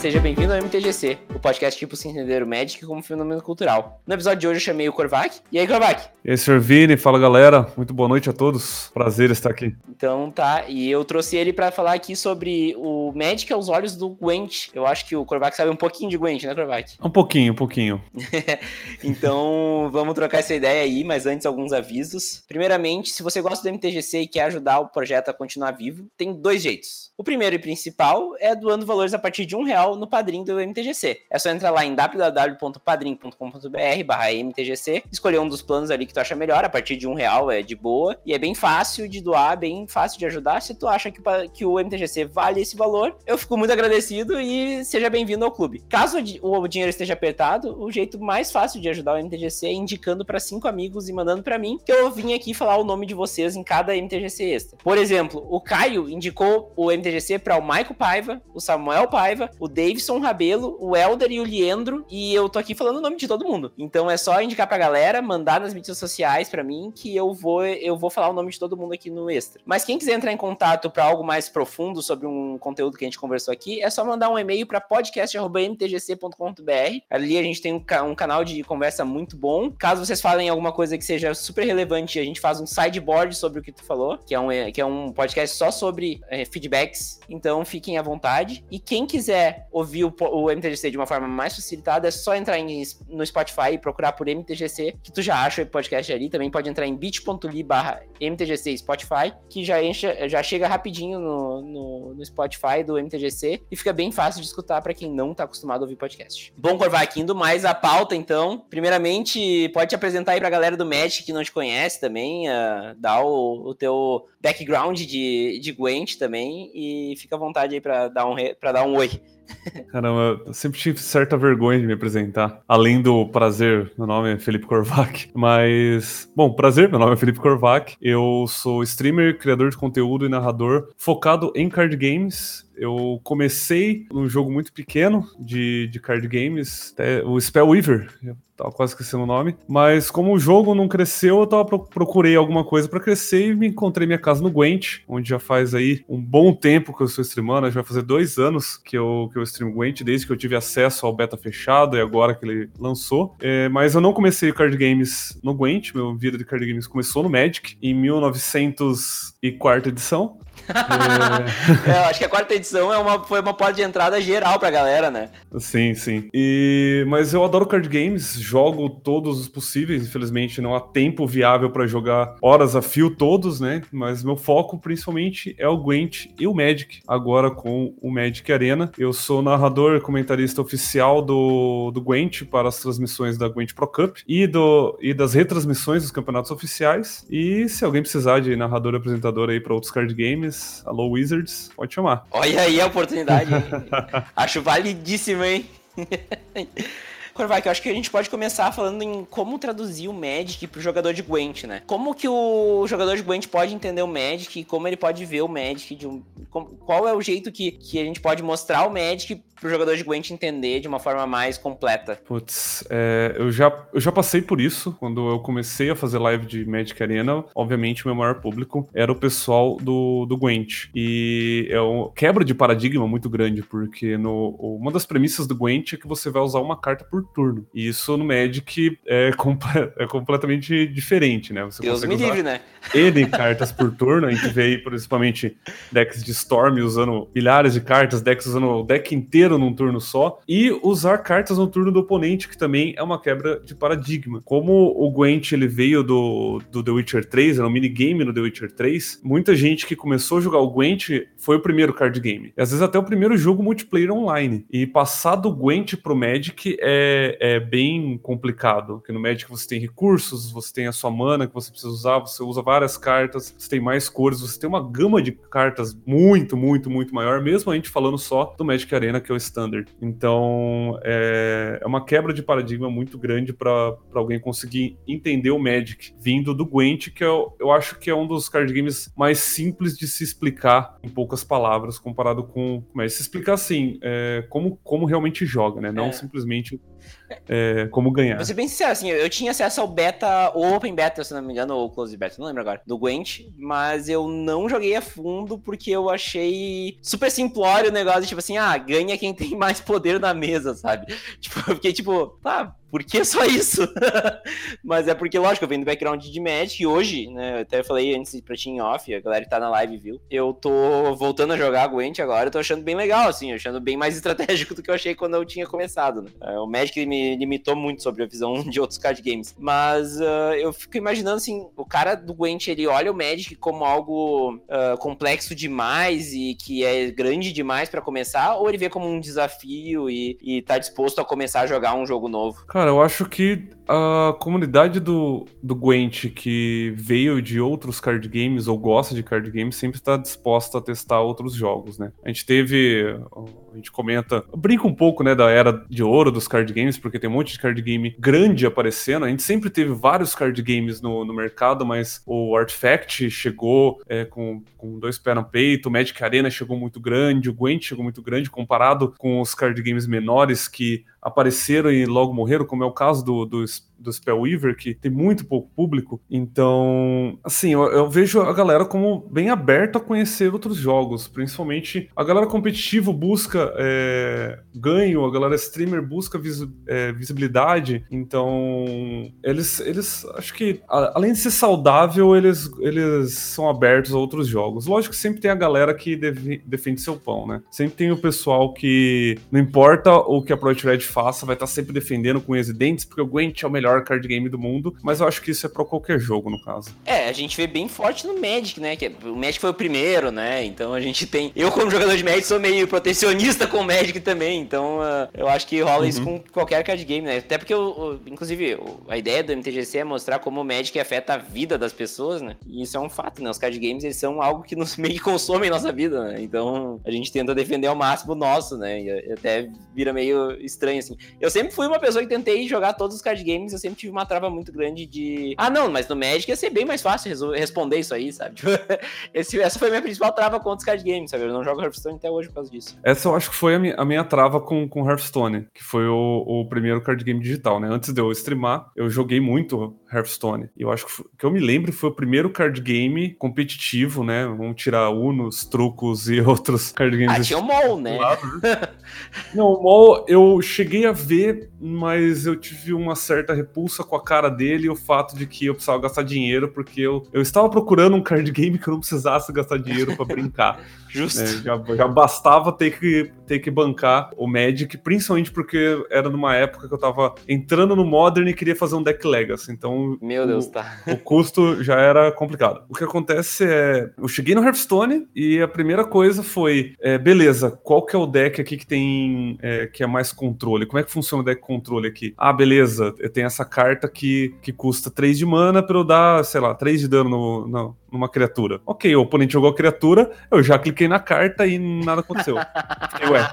seja bem-vindo ao MTGC, o podcast tipo se entender o Magic como fenômeno cultural. No episódio de hoje eu chamei o Korvac. E aí, Korvac? E aí, Sr. Vini, fala galera, muito boa noite a todos, prazer estar aqui. Então tá, e eu trouxe ele para falar aqui sobre o Magic aos olhos do Gwent. Eu acho que o Korvac sabe um pouquinho de Gwent, né, Korvac? Um pouquinho, um pouquinho. então vamos trocar essa ideia aí, mas antes alguns avisos. Primeiramente, se você gosta do MTGC e quer ajudar o projeto a continuar vivo, tem dois jeitos. O primeiro e principal é doando valores a partir de um real no padrinho do MTGC. É só entrar lá em www.padrim.com.br barra MTGC, escolher um dos planos ali que tu acha melhor, a partir de um real é de boa, e é bem fácil de doar, bem fácil de ajudar. Se tu acha que, que o MTGC vale esse valor, eu fico muito agradecido e seja bem-vindo ao clube. Caso o dinheiro esteja apertado, o jeito mais fácil de ajudar o MTGC é indicando para cinco amigos e mandando para mim, que eu vim aqui falar o nome de vocês em cada MTGC extra. Por exemplo, o Caio indicou o MTGC para o Maico Paiva, o Samuel Paiva, o Davidson Rabelo, o Elder e o Liendro, e eu tô aqui falando o nome de todo mundo. Então é só indicar pra galera, mandar nas mídias sociais para mim que eu vou eu vou falar o nome de todo mundo aqui no extra. Mas quem quiser entrar em contato para algo mais profundo sobre um conteúdo que a gente conversou aqui, é só mandar um e-mail para podcast@mtgc.com.br. Ali a gente tem um, um canal de conversa muito bom. Caso vocês falem alguma coisa que seja super relevante, a gente faz um sideboard sobre o que tu falou, que é um, que é um podcast só sobre é, feedbacks. Então fiquem à vontade. E quem quiser ouvir o, o, MTGC de uma forma mais facilitada, é só entrar em, no Spotify e procurar por MTGC, que tu já acha o podcast ali. Também pode entrar em bit.ly barra MTGC Spotify, que já, enche, já chega rapidinho no, no, no, Spotify do MTGC e fica bem fácil de escutar para quem não tá acostumado a ouvir podcast. Bom, Corvac, indo mais à pauta, então. Primeiramente, pode te apresentar aí pra galera do Magic que não te conhece também, uh, dar o, o teu background de, de Gwent também e fica à vontade aí para dar um, pra dar um oi. Caramba, eu sempre tive certa vergonha de me apresentar. Além do prazer, meu nome é Felipe Korvac. Mas, bom, prazer, meu nome é Felipe Korvac. Eu sou streamer, criador de conteúdo e narrador focado em card games eu comecei num jogo muito pequeno de, de card games, o Spellweaver, eu tava quase esquecendo o nome, mas como o jogo não cresceu, eu tava procurei alguma coisa para crescer e me encontrei minha casa no Gwent, onde já faz aí um bom tempo que eu estou streamando, já vai fazer dois anos que eu, que eu streamo Gwent, desde que eu tive acesso ao beta fechado e agora que ele lançou, é, mas eu não comecei card games no Gwent, meu vida de card games começou no Magic, em 1904 edição, é... é, eu acho que a quarta edição é uma, foi uma porta de entrada geral pra galera, né? Sim, sim. E... Mas eu adoro card games, jogo todos os possíveis, infelizmente não há tempo viável para jogar horas a fio todos, né? Mas meu foco principalmente é o Gwent e o Magic, agora com o Magic Arena. Eu sou narrador comentarista oficial do, do Gwent para as transmissões da Gwent Pro Cup e, do, e das retransmissões dos campeonatos oficiais. E se alguém precisar de narrador e apresentador aí para outros card games, alô Wizards, pode chamar. Olha aí a oportunidade. Acho validíssimo, hein? Corvac, eu acho que a gente pode começar falando em como traduzir o Magic pro jogador de Gwent, né? Como que o jogador de Gwent pode entender o Magic e como ele pode ver o Magic um... Qual é o jeito que, que a gente pode mostrar o Magic pro jogador de Gwent entender de uma forma mais completa? Putz, é, eu, já, eu já passei por isso quando eu comecei a fazer live de Magic Arena. Obviamente, o meu maior público era o pessoal do, do Gwent. E é uma quebra de paradigma muito grande, porque no, uma das premissas do Gwent é que você vai usar uma carta por turno. E isso no Magic é, comple é completamente diferente, né? Você Deus me livre, né? N cartas por turno. A gente vê aí, principalmente, decks de Storm usando milhares de cartas, decks usando o deck inteiro inteiro num turno só e usar cartas no turno do oponente, que também é uma quebra de paradigma. Como o Gwent ele veio do, do The Witcher 3, era um minigame no The Witcher 3, muita gente que começou a jogar o Gwent foi o primeiro card game. E às vezes até o primeiro jogo multiplayer online. E passar do Gwent pro Magic é, é bem complicado, porque no Magic você tem recursos, você tem a sua mana que você precisa usar, você usa várias cartas, você tem mais cores, você tem uma gama de cartas muito, muito, muito maior, mesmo a gente falando só do Magic Arena, que é o standard. Então, é, é uma quebra de paradigma muito grande para alguém conseguir entender o Magic vindo do Gwent, que eu, eu acho que é um dos card games mais simples de se explicar em poucas palavras, comparado com. Mas se explicar assim, é, como, como realmente joga, né? Não é. simplesmente é, como ganhar. Vou ser bem sincero, assim, eu tinha acesso ao beta, ou Open Beta, se não me engano, ou Close Beta, não lembro agora, do Gwent, mas eu não joguei a fundo porque eu achei super simplório o negócio, tipo assim, ah, ganha quem tem mais poder na mesa, sabe? Tipo, eu fiquei tipo, tá, por que só isso? Mas é porque, lógico, eu venho do background de Magic e hoje, né, eu até falei antes pra ti off, a galera que tá na live viu, eu tô voltando a jogar Gwent agora, eu tô achando bem legal, assim, achando bem mais estratégico do que eu achei quando eu tinha começado, né? É, o Magic me limitou muito sobre a visão de outros card games, mas uh, eu fico imaginando, assim, o cara do Gwent, ele olha o Magic como algo uh, complexo demais e que é grande demais para começar, ou ele vê como um desafio e, e tá disposto a começar a jogar um jogo novo? Cara, eu acho que a comunidade do, do Gwent que veio de outros card games ou gosta de card games sempre está disposta a testar outros jogos, né? A gente teve, a gente comenta, brinca um pouco, né, da era de ouro dos card games, porque tem um monte de card game grande aparecendo. A gente sempre teve vários card games no, no mercado, mas o Artifact chegou é, com, com dois pés no peito, o Magic Arena chegou muito grande, o Gwent chegou muito grande comparado com os card games menores que apareceram e logo morreram, como é o caso do, do, do Spellweaver, que tem muito pouco público. Então, assim, eu, eu, vejo a galera como bem aberta a conhecer outros jogos, principalmente a galera competitiva busca é, ganho, a galera streamer busca vis, é, visibilidade. Então, eles, eles acho que, a, além de ser saudável, eles, eles são abertos a outros jogos. Lógico que sempre tem a galera que deve, defende seu pão, né? Sempre tem o pessoal que, não importa o que a Project Red faça, vai estar sempre defendendo com unhas dentes, porque o Gwent é o melhor card game do mundo, mas eu acho que isso é pra qualquer jogo, no caso. É, a gente vê bem forte no Magic, né? Que é, o Magic foi o primeiro, né? Então a gente tem. Eu, como jogador de Magic, sou meio protecionista com o Magic também, então uh, eu acho que rola uhum. isso com qualquer card game, né? Até porque, eu, inclusive, a ideia do MTGC é mostrar como o Magic afeta a vida das pessoas, né? E isso é um fato, né? Os card games, eles são algo que nos meio que consomem nossa vida, né? Então a gente tenta defender ao máximo o nosso, né? E até vira meio estranho assim. Eu sempre fui uma pessoa que tentei jogar todos os card games, eu sempre tive uma trava muito grande de. Ah, não, mas no Magic ia ser bem mais fácil responder isso aí, sabe? Tipo, esse, essa foi a minha principal trava contra os card games, sabe? Eu não jogo Hearthstone até hoje por causa disso. Essa eu acho que foi a minha, a minha trava com, com Hearthstone, que foi o, o primeiro card game digital, né? Antes de eu streamar, eu joguei muito Hearthstone. E eu acho que, que eu me lembro foi o primeiro card game competitivo, né? Vamos tirar Unos, Trucos e outros card games. Ah, tinha o MOL, né? não, o MOL eu cheguei a ver, mas eu tive uma certa repulsa com a cara dele e o fato de que eu precisava gastar dinheiro, porque eu, eu estava procurando um card game que eu não precisasse gastar dinheiro para brincar. Justo. É, já, já, bastava ter que, ter que bancar o Magic, principalmente porque era numa época que eu tava entrando no Modern e queria fazer um deck Legacy. Então. Meu Deus, o, tá. O custo já era complicado. O que acontece é. Eu cheguei no Hearthstone e a primeira coisa foi: é, beleza, qual que é o deck aqui que tem. É, que é mais controle? Como é que funciona o deck controle aqui? Ah, beleza, eu tenho essa carta que, que custa 3 de mana pra eu dar, sei lá, 3 de dano no, no, numa criatura. Ok, o oponente jogou a criatura, eu já cliquei na carta e nada aconteceu. Fiquei, ué,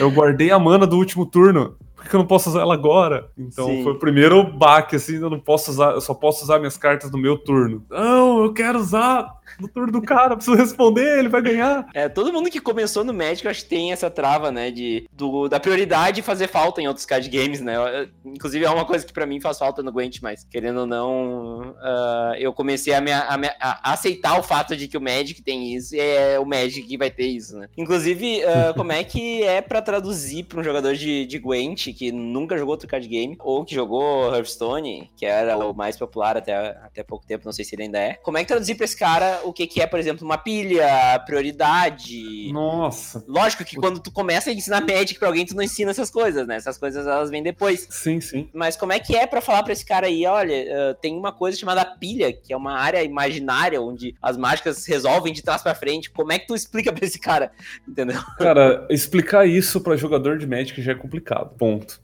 eu guardei a mana do último turno por que eu não posso usar ela agora? Então Sim. foi o primeiro baque, assim, eu não posso usar, eu só posso usar minhas cartas no meu turno. Não, eu quero usar no turno do cara, preciso responder, ele vai ganhar. É, todo mundo que começou no Magic, eu acho que tem essa trava, né, de, do, da prioridade fazer falta em outros card games, né, eu, inclusive é uma coisa que para mim faz falta no Gwent, mas querendo ou não, uh, eu comecei a, me, a, me, a, aceitar o fato de que o Magic tem isso e é o Magic que vai ter isso, né. Inclusive, uh, como é que é para traduzir para um jogador de, de Gwent que nunca jogou outro card game, ou que jogou Hearthstone, que era o mais popular até, até pouco tempo, não sei se ele ainda é, como é que traduzir pra esse cara o que, que é, por exemplo, uma pilha, prioridade. Nossa. Lógico que quando tu começa a ensinar Magic pra alguém, tu não ensina essas coisas, né? Essas coisas elas vêm depois. Sim, sim. Mas como é que é para falar pra esse cara aí, olha, uh, tem uma coisa chamada pilha, que é uma área imaginária onde as mágicas resolvem de trás para frente. Como é que tu explica pra esse cara? Entendeu? Cara, explicar isso para jogador de Magic já é complicado. Ponto.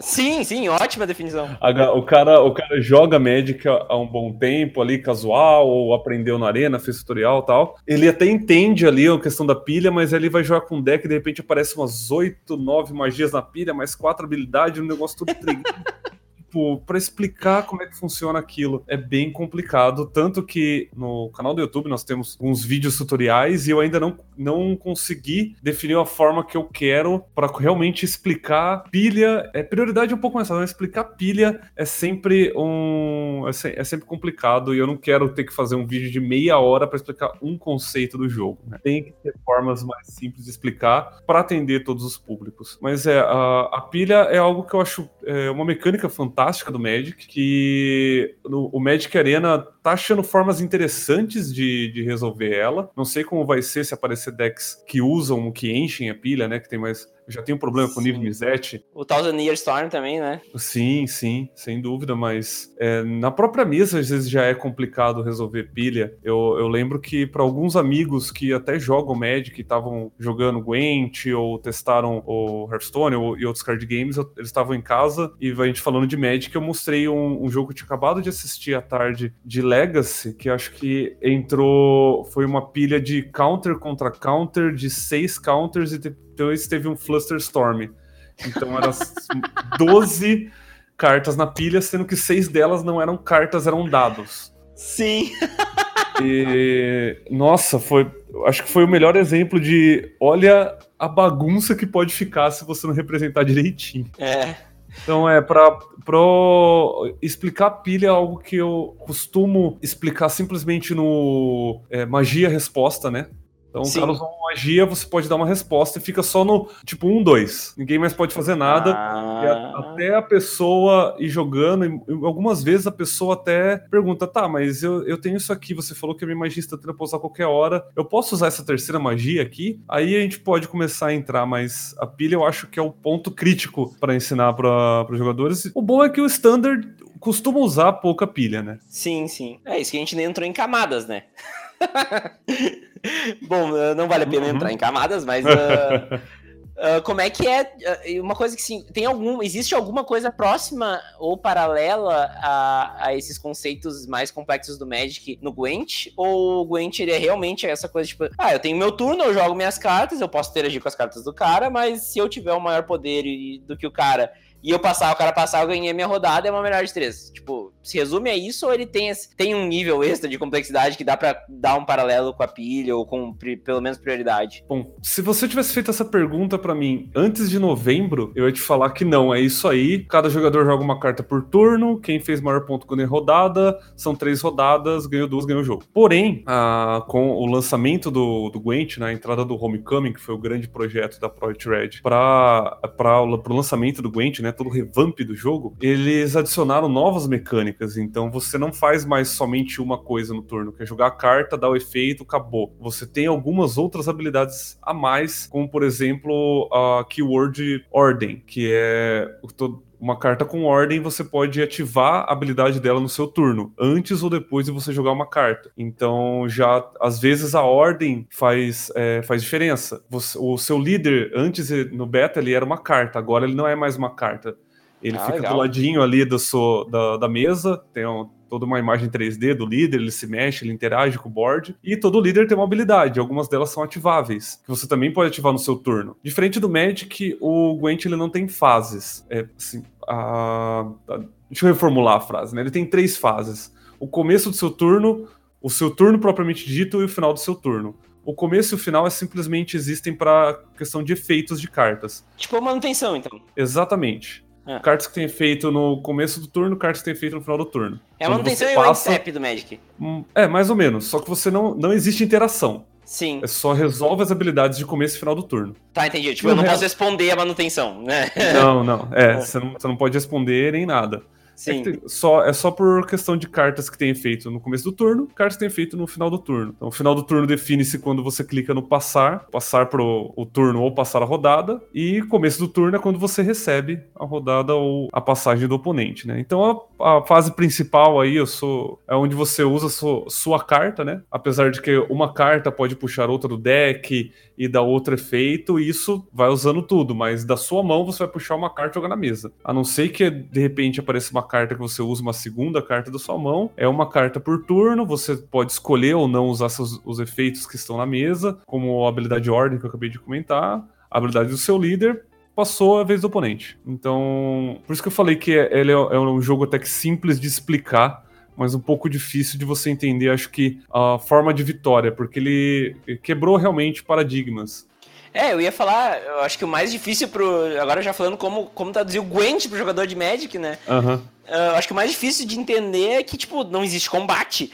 Sim, sim, ótima definição. O cara, o cara joga Magic há um bom tempo ali, casual, ou aprendeu na arena, fez tutorial e tal. Ele até entende ali a questão da pilha, mas ele vai jogar com um deck e de repente aparece umas 8, 9 magias na pilha, mais 4 habilidades, um negócio tudo tempo para explicar como é que funciona aquilo. É bem complicado, tanto que no canal do YouTube nós temos uns vídeos tutoriais e eu ainda não, não consegui definir a forma que eu quero para realmente explicar pilha. É prioridade um pouco mais mas explicar pilha é sempre um é, é, sempre complicado e eu não quero ter que fazer um vídeo de meia hora para explicar um conceito do jogo. Né? Tem que ter formas mais simples de explicar para atender todos os públicos. Mas é a, a pilha é algo que eu acho é, uma mecânica fantástica do Magic que no, o Magic Arena tá achando formas interessantes de, de resolver ela. Não sei como vai ser se aparecer decks que usam, que enchem a pilha, né? Que tem mais já tem um problema com o nível Mizete. O Thousand Year Storm também, né? Sim, sim, sem dúvida, mas é, na própria mesa às vezes já é complicado resolver pilha. Eu, eu lembro que para alguns amigos que até jogam Magic, estavam jogando Gwent ou testaram o Hearthstone ou, e outros card games, eu, eles estavam em casa e a gente falando de Magic, eu mostrei um, um jogo que eu tinha acabado de assistir à tarde de Legacy, que acho que entrou, foi uma pilha de counter contra counter, de seis counters e depois teve um Flusterstorm. Então eram 12 cartas na pilha, sendo que seis delas não eram cartas, eram dados. Sim. E nossa, foi, acho que foi o melhor exemplo de olha a bagunça que pode ficar se você não representar direitinho. É. Então é para pro explicar pilha é algo que eu costumo explicar simplesmente no é, magia resposta, né? Então, Sim. o cara usou uma magia, você pode dar uma resposta e fica só no tipo 1, um, 2. Ninguém mais pode fazer nada. Ah. A, até a pessoa ir jogando, e, algumas vezes a pessoa até pergunta: tá, mas eu, eu tenho isso aqui, você falou que a minha magia instantânea pode usar a qualquer hora. Eu posso usar essa terceira magia aqui? Aí a gente pode começar a entrar, mas a pilha eu acho que é o ponto crítico para ensinar para os jogadores. O bom é que o standard costuma usar pouca pilha, né? Sim, sim. É isso que a gente nem entrou em camadas, né? Bom, uh, não vale a pena uhum. entrar em camadas, mas uh, uh, como é que é? uma coisa que sim, tem algum. Existe alguma coisa próxima ou paralela a, a esses conceitos mais complexos do Magic no Gwent? Ou o Gwent ele é realmente essa coisa tipo, ah, eu tenho meu turno, eu jogo minhas cartas, eu posso interagir com as cartas do cara, mas se eu tiver um maior poder do que o cara e eu passar, o cara passar, eu ganhei minha rodada, é uma melhor de três. Tipo, se resume a isso ou ele tem, tem um nível extra de complexidade que dá para dar um paralelo com a pilha ou com pelo menos prioridade? Bom, se você tivesse feito essa pergunta para mim antes de novembro, eu ia te falar que não, é isso aí. Cada jogador joga uma carta por turno, quem fez maior ponto ganha rodada, são três rodadas, ganhou duas, ganhou o jogo. Porém, a, com o lançamento do, do Gwent, né, a entrada do Homecoming, que foi o grande projeto da Project Red, para o lançamento do Gwent, né, né, todo o revamp do jogo, eles adicionaram novas mecânicas. Então você não faz mais somente uma coisa no turno, que é jogar a carta, dar o efeito, acabou. Você tem algumas outras habilidades a mais, como por exemplo a Keyword Ordem, que é uma carta com ordem, você pode ativar a habilidade dela no seu turno, antes ou depois de você jogar uma carta. Então, já às vezes a ordem faz, é, faz diferença. Você, o seu líder, antes no beta, ele era uma carta, agora ele não é mais uma carta. Ele ah, fica legal. do ladinho ali do da, da mesa, tem um, toda uma imagem 3D do líder, ele se mexe, ele interage com o board, e todo líder tem uma habilidade, algumas delas são ativáveis, que você também pode ativar no seu turno. Diferente do Magic, o Gwent ele não tem fases. É assim, a... deixa eu reformular a frase, né? Ele tem três fases. O começo do seu turno, o seu turno propriamente dito e o final do seu turno. O começo e o final é simplesmente existem para questão de efeitos de cartas. Tipo manutenção, então. Exatamente. É. Cartas que tem feito no começo do turno, cartas que tem feito no final do turno. É a manutenção passa... e o do Magic. Hum, é, mais ou menos. Só que você não, não existe interação. Sim. É só resolve as habilidades de começo e final do turno. Tá, entendi. Tipo, eu não posso responder a manutenção, né? Não, não. É, é, Você, não, você não pode responder nem nada. Sim. É, só, é só por questão de cartas que tem efeito no começo do turno, cartas que tem efeito no final do turno. Então, o final do turno define-se quando você clica no passar, passar pro o turno ou passar a rodada, e começo do turno é quando você recebe a rodada ou a passagem do oponente, né? Então, a, a fase principal aí eu sou, é onde você usa sua, sua carta, né? Apesar de que uma carta pode puxar outra do deck e dar outro efeito, isso vai usando tudo, mas da sua mão você vai puxar uma carta e jogar na mesa. A não ser que de repente apareça uma carta que você usa uma segunda carta da sua mão. É uma carta por turno, você pode escolher ou não usar seus, os efeitos que estão na mesa, como a habilidade ordem que eu acabei de comentar, a habilidade do seu líder, passou a vez do oponente. Então, por isso que eu falei que ele é, é um jogo até que simples de explicar, mas um pouco difícil de você entender, acho que, a forma de vitória, porque ele quebrou realmente paradigmas. É, eu ia falar, eu acho que o mais difícil pro. Agora já falando como, como traduzir o Gwent pro jogador de Magic, né? Aham. Uhum. Uh, acho que o mais difícil de entender é que, tipo, não existe combate.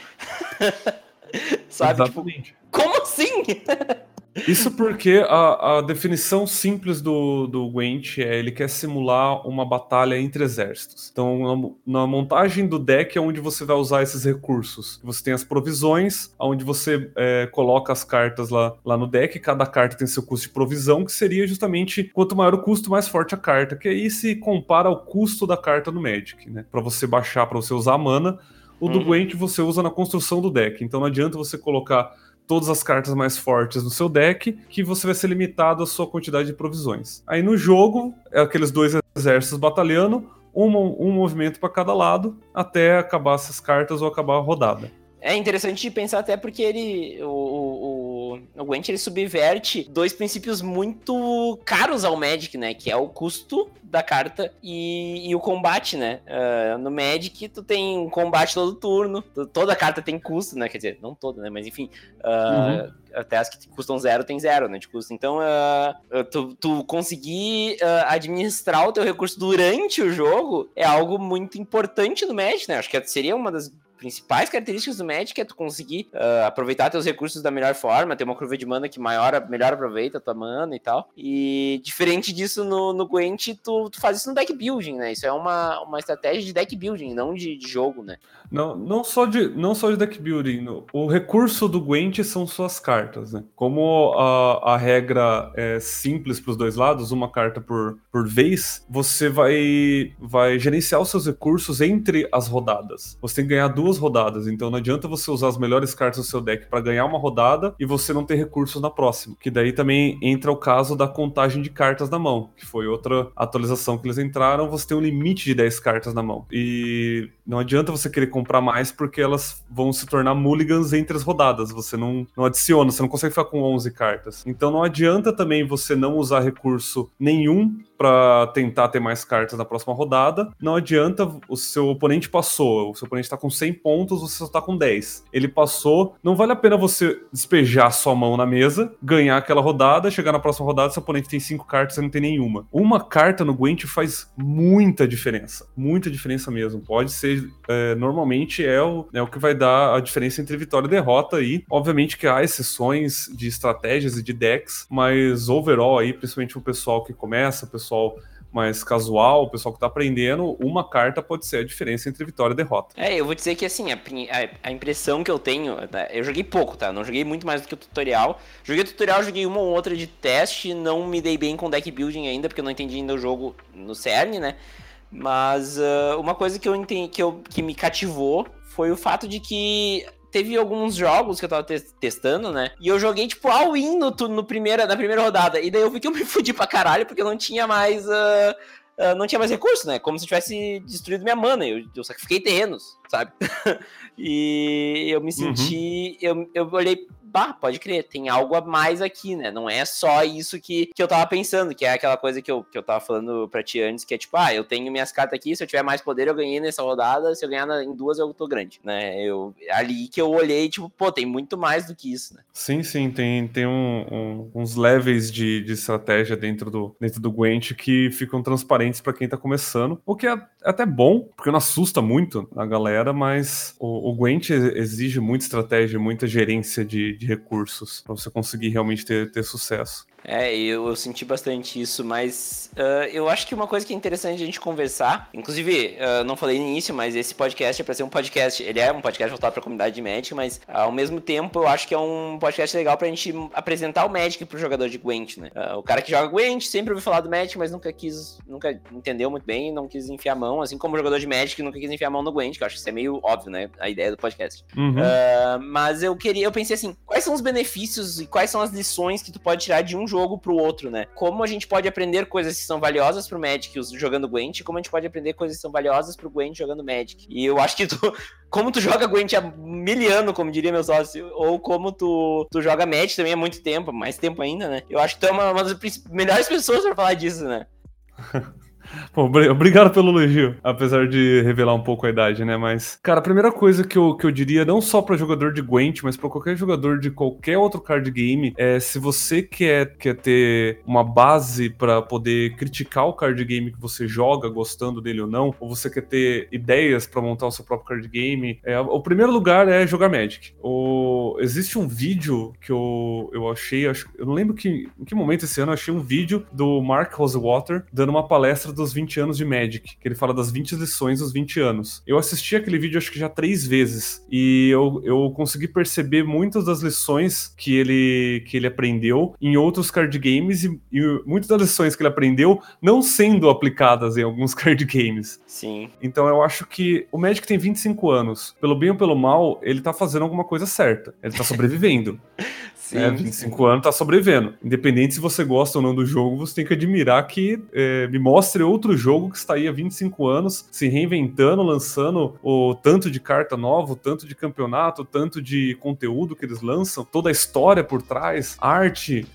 Sabe? Tipo, Exatamente. Tipo, como assim? Isso porque a, a, definição simples do, do Gwent é ele quer simular uma batalha entre exércitos. Então, na, na, montagem do deck é onde você vai usar esses recursos. Você tem as provisões, onde você é, coloca as cartas lá, lá no deck. Cada carta tem seu custo de provisão, que seria justamente quanto maior o custo, mais forte a carta. Que aí se compara ao custo da carta no Magic, né? Para você baixar, para você usar a mana. O do uhum. Gwent você usa na construção do deck. Então não adianta você colocar todas as cartas mais fortes no seu deck, que você vai ser limitado à sua quantidade de provisões. Aí no jogo, é aqueles dois exércitos batalhando, um, um movimento para cada lado, até acabar essas cartas ou acabar a rodada. É interessante de pensar até porque ele. O, o, o Gwent ele subverte dois princípios muito caros ao Magic, né? Que é o custo da carta e, e o combate, né? Uh, no Magic, tu tem um combate todo turno, toda carta tem custo, né? Quer dizer, não toda, né? Mas enfim. Uh, uhum. Até as que custam zero tem zero, né? De custo. Então, uh, tu, tu conseguir administrar o teu recurso durante o jogo é algo muito importante no Magic, né? Acho que seria uma das principais características do Magic é tu conseguir uh, aproveitar teus recursos da melhor forma, ter uma curva de mana que maior, melhor aproveita a tua mana e tal. E diferente disso no, no Gwent, tu, tu faz isso no deck building, né? Isso é uma, uma estratégia de deck building, não de, de jogo, né? Não, não, só de, não só de deck building. O recurso do Gwent são suas cartas, né? Como a, a regra é simples para os dois lados, uma carta por, por vez, você vai, vai gerenciar os seus recursos entre as rodadas. Você tem que ganhar duas duas rodadas, então não adianta você usar as melhores cartas do seu deck para ganhar uma rodada e você não ter recursos na próxima. Que daí também entra o caso da contagem de cartas na mão, que foi outra atualização que eles entraram. Você tem um limite de 10 cartas na mão. E não adianta você querer comprar mais porque elas vão se tornar mulligans entre as rodadas. Você não, não adiciona, você não consegue ficar com 11 cartas. Então não adianta também você não usar recurso nenhum para tentar ter mais cartas na próxima rodada. Não adianta, o seu oponente passou, o seu oponente tá com 100 pontos, você só tá com 10. Ele passou, não vale a pena você despejar sua mão na mesa, ganhar aquela rodada, chegar na próxima rodada, seu oponente tem 5 cartas, você não tem nenhuma. Uma carta no Gwent faz muita diferença, muita diferença mesmo. Pode ser é, normalmente é o, é o que vai dar a diferença entre vitória e derrota aí. Obviamente que há exceções de estratégias e de decks, mas overall aí, principalmente o pessoal que começa, o pessoal mais casual, o pessoal que tá aprendendo, uma carta pode ser a diferença entre vitória e derrota. É, eu vou dizer que assim, a, a, a impressão que eu tenho, né, eu joguei pouco, tá? Não joguei muito mais do que o tutorial. Joguei o tutorial, joguei uma ou outra de teste, não me dei bem com deck building ainda, porque eu não entendi ainda o jogo no CERN, né? Mas uh, uma coisa que eu entendi, que, eu, que me cativou foi o fato de que teve alguns jogos que eu tava te testando, né? E eu joguei, tipo, all-in no, no primeira, na primeira rodada. E daí eu vi que eu me fudi pra caralho, porque eu não tinha mais. Uh, uh, não tinha mais recurso, né? Como se tivesse destruído minha mana. Eu, eu sacrifiquei terrenos, sabe? e eu me senti. Uhum. Eu, eu olhei bah, pode crer, tem algo a mais aqui, né? Não é só isso que, que eu tava pensando, que é aquela coisa que eu, que eu tava falando pra ti antes, que é tipo, ah, eu tenho minhas cartas aqui, se eu tiver mais poder, eu ganhei nessa rodada, se eu ganhar em duas, eu tô grande, né? Eu, ali que eu olhei, tipo, pô, tem muito mais do que isso, né? Sim, sim, tem, tem um, um, uns levels de, de estratégia dentro do, dentro do Gwent que ficam transparentes para quem tá começando, o que é até bom, porque não assusta muito a galera, mas o, o Gwent exige muita estratégia, muita gerência de, de de recursos para você conseguir realmente ter, ter sucesso. É, eu, eu senti bastante isso, mas uh, eu acho que uma coisa que é interessante a gente conversar, inclusive, uh, não falei no início, mas esse podcast é para ser um podcast, ele é um podcast voltado para a comunidade de Magic, mas ao mesmo tempo eu acho que é um podcast legal pra gente apresentar o Magic pro jogador de Gwent, né? Uh, o cara que joga Gwent sempre ouviu falar do Magic, mas nunca quis, nunca entendeu muito bem, não quis enfiar a mão, assim como o jogador de Magic nunca quis enfiar a mão no Gwent, que eu acho que isso é meio óbvio, né? A ideia do podcast. Uhum. mas eu queria, eu pensei assim, quais são os benefícios e quais são as lições que tu pode tirar de um jogo pro outro, né? Como a gente pode aprender coisas que são valiosas pro Magic jogando Gwent, como a gente pode aprender coisas que são valiosas pro Gwent jogando Magic. E eu acho que tu, como tu joga Gwent há miliano, como diria meu sócio, ou como tu, tu joga Magic também há muito tempo, mais tempo ainda, né? Eu acho que tu é uma, uma das melhores pessoas para falar disso, né? Bom, obrigado pelo elogio, apesar de revelar um pouco a idade, né? Mas, cara, a primeira coisa que eu, que eu diria, não só para jogador de Gwent, mas para qualquer jogador de qualquer outro card game, é se você quer, quer ter uma base para poder criticar o card game que você joga, gostando dele ou não, ou você quer ter ideias para montar o seu próprio card game, é, o primeiro lugar é jogar Magic. O, existe um vídeo que eu, eu achei, acho, eu não lembro que, em que momento esse ano eu achei um vídeo do Mark Rosewater dando uma palestra dos 20 anos de Magic, que ele fala das 20 lições dos 20 anos. Eu assisti aquele vídeo acho que já três vezes, e eu, eu consegui perceber muitas das lições que ele, que ele aprendeu em outros card games, e, e muitas das lições que ele aprendeu não sendo aplicadas em alguns card games. Sim. Então eu acho que o Magic tem 25 anos. Pelo bem ou pelo mal, ele tá fazendo alguma coisa certa. Ele tá sobrevivendo. Sim, é, 25 sim. anos tá sobrevivendo. Independente se você gosta ou não do jogo, você tem que admirar que é, me mostre outro jogo que está aí há 25 anos, se reinventando, lançando o tanto de carta nova, o tanto de campeonato, o tanto de conteúdo que eles lançam, toda a história por trás, arte,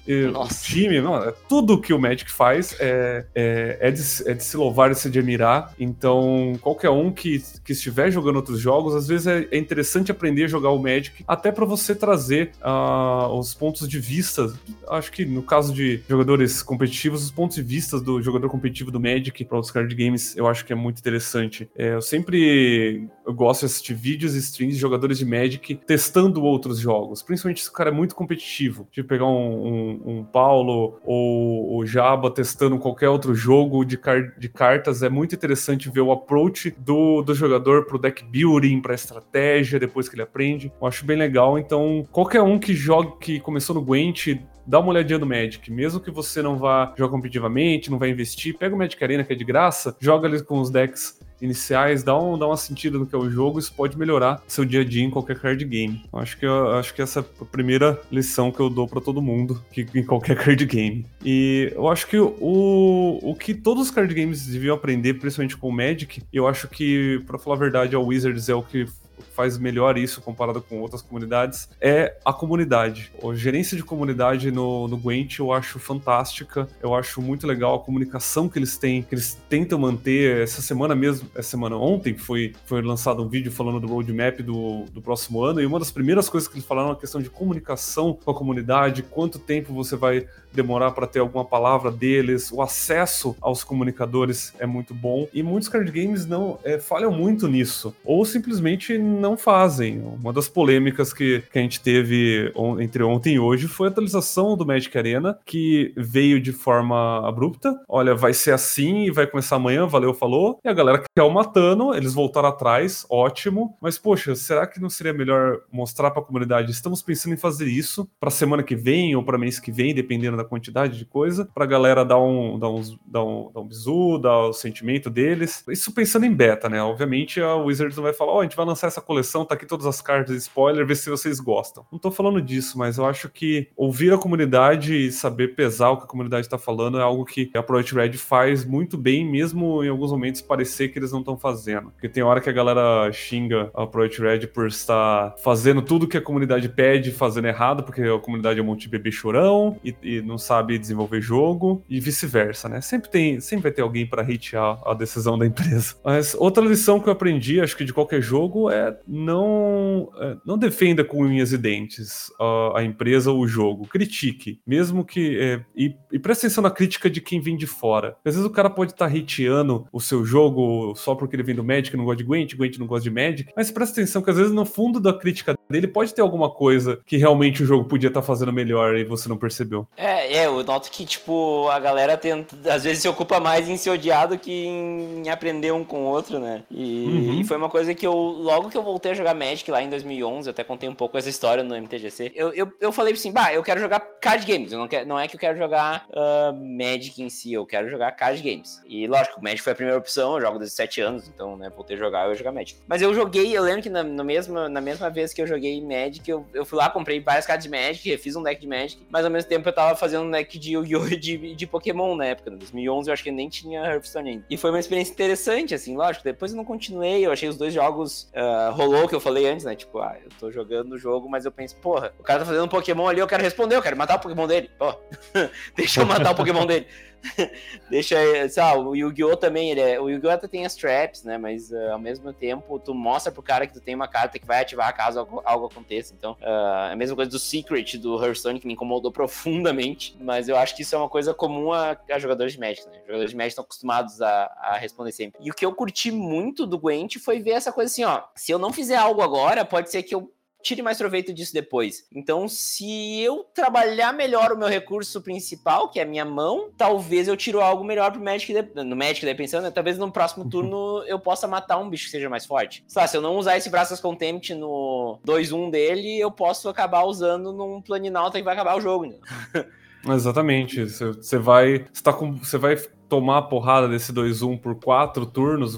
time, não, é, tudo que o Magic faz é, é, é, de, é de se louvar e se admirar. Então, qualquer um que, que estiver jogando outros jogos, às vezes é, é interessante aprender a jogar o Magic, até para você trazer uh, os pontos de vista. Acho que no caso de jogadores competitivos, os pontos de vista do jogador competitivo do Magic para os card games, eu acho que é muito interessante. É, eu sempre eu gosto de assistir vídeos e streams de jogadores de Magic testando outros jogos, principalmente se o cara é muito competitivo. Tipo, pegar um, um, um Paulo ou o Jaba testando qualquer outro jogo de, car de cartas, é muito interessante ver o approach do, do jogador pro deck building, pra estratégia, depois que ele aprende. Eu acho bem legal. Então, qualquer um que jogue, que começou no Gwent, dá uma olhadinha no Magic. Mesmo que você não vá jogar competitivamente, não vai investir, pega o Magic Arena que é de graça, joga ali com os decks iniciais, dá, um, dá uma sentida no que é o jogo, isso pode melhorar seu dia a dia em qualquer card game. Acho que, eu, acho que essa é a primeira lição que eu dou para todo mundo que, em qualquer card game. E eu acho que o, o que todos os card games deviam aprender, principalmente com o Magic, eu acho que, para falar a verdade, a Wizards é o que faz melhor isso comparado com outras comunidades é a comunidade. A gerência de comunidade no, no Gwent eu acho fantástica, eu acho muito legal a comunicação que eles têm, que eles tentam manter. Essa semana mesmo, essa semana ontem, foi, foi lançado um vídeo falando do roadmap do, do próximo ano, e uma das primeiras coisas que eles falaram é a questão de comunicação com a comunidade, quanto tempo você vai demorar para ter alguma palavra deles, o acesso aos comunicadores é muito bom, e muitos card games não é, falham muito nisso, ou simplesmente não fazem. Uma das polêmicas que, que a gente teve on, entre ontem e hoje foi a atualização do Magic Arena, que veio de forma abrupta. Olha, vai ser assim e vai começar amanhã, valeu, falou. E a galera caiu matando, eles voltaram atrás, ótimo. Mas, poxa, será que não seria melhor mostrar para a comunidade? Estamos pensando em fazer isso para semana que vem ou para mês que vem, dependendo da quantidade de coisa, para a galera dar um, dar, uns, dar, um, dar um bisu, dar o sentimento deles. Isso pensando em beta, né? Obviamente a Wizards não vai falar, ó, oh, a gente vai lançar essa coleção, tá aqui todas as cartas spoiler, ver se vocês gostam. Não tô falando disso, mas eu acho que ouvir a comunidade e saber pesar o que a comunidade tá falando é algo que a Project Red faz muito bem, mesmo em alguns momentos parecer que eles não estão fazendo. Porque tem hora que a galera xinga a Project Red por estar fazendo tudo que a comunidade pede, fazendo errado, porque a comunidade é um monte de bebê chorão e, e não sabe desenvolver jogo, e vice-versa, né? Sempre tem, sempre vai ter alguém para hatear a decisão da empresa. Mas outra lição que eu aprendi, acho que de qualquer jogo, é não, é, não defenda com unhas e dentes a, a empresa ou o jogo. Critique. Mesmo que. É, e, e preste atenção na crítica de quem vem de fora. Às vezes o cara pode estar tá hateando o seu jogo só porque ele vem do Magic não gosta de Gwent, Gwent não gosta de Magic. Mas preste atenção que às vezes no fundo da crítica dele pode ter alguma coisa que realmente o jogo podia estar tá fazendo melhor e você não percebeu. É, é, eu noto que, tipo, a galera tenta, às vezes se ocupa mais em ser odiado que em aprender um com o outro, né? E, uhum. e foi uma coisa que eu, logo que eu voltei a jogar Magic lá em 2011, eu até contei um pouco essa história no MTGC. Eu, eu, eu falei assim, bah, eu quero jogar card games. Eu não, quero, não é que eu quero jogar uh, Magic em si, eu quero jogar card games. E lógico, Magic foi a primeira opção, eu jogo desde 7 anos, então, né, voltei a jogar, eu ia jogar Magic. Mas eu joguei, eu lembro que na, no mesmo, na mesma vez que eu joguei Magic, eu, eu fui lá, comprei várias cartas de Magic, refiz um deck de Magic, mas ao mesmo tempo eu tava fazendo um deck de Yu-Gi-Oh! De, de Pokémon na época, em 2011 eu acho que nem tinha Hearthstone ainda. E foi uma experiência interessante, assim, lógico, depois eu não continuei, eu achei os dois jogos, uh, rolou que eu falei antes, né, tipo, ah, eu tô jogando o jogo, mas eu penso, porra, o cara tá fazendo um Pokémon ali, eu quero responder, eu quero matar o Pokémon dele. Pô, deixa eu matar o Pokémon dele. deixa, sei o Yu-Gi-Oh! também, ele é, o Yu-Gi-Oh! até tem as traps, né, mas uh, ao mesmo tempo tu mostra pro cara que tu tem uma carta que vai ativar caso algo, algo aconteça, então uh, a mesma coisa do Secret, do Hearthstone, que me incomodou profundamente, mas eu acho que isso é uma coisa comum a, a jogadores de Magic, né, jogadores de Magic estão acostumados a, a responder sempre. E o que eu curti muito do Gwent foi ver essa coisa assim, ó, se eu não fizer algo agora, pode ser que eu tire mais proveito disso depois. Então, se eu trabalhar melhor o meu recurso principal, que é a minha mão, talvez eu tiro algo melhor pro Magic, de... no Magic, daí pensando, né? talvez no próximo uhum. turno eu possa matar um bicho que seja mais forte. Sei lá, se eu não usar esse Braças Contempt no 2-1 dele, eu posso acabar usando num Planinauta que vai acabar o jogo, né? Exatamente. Você vai. Você, tá com, você vai tomar a porrada desse 2-1 por quatro turnos,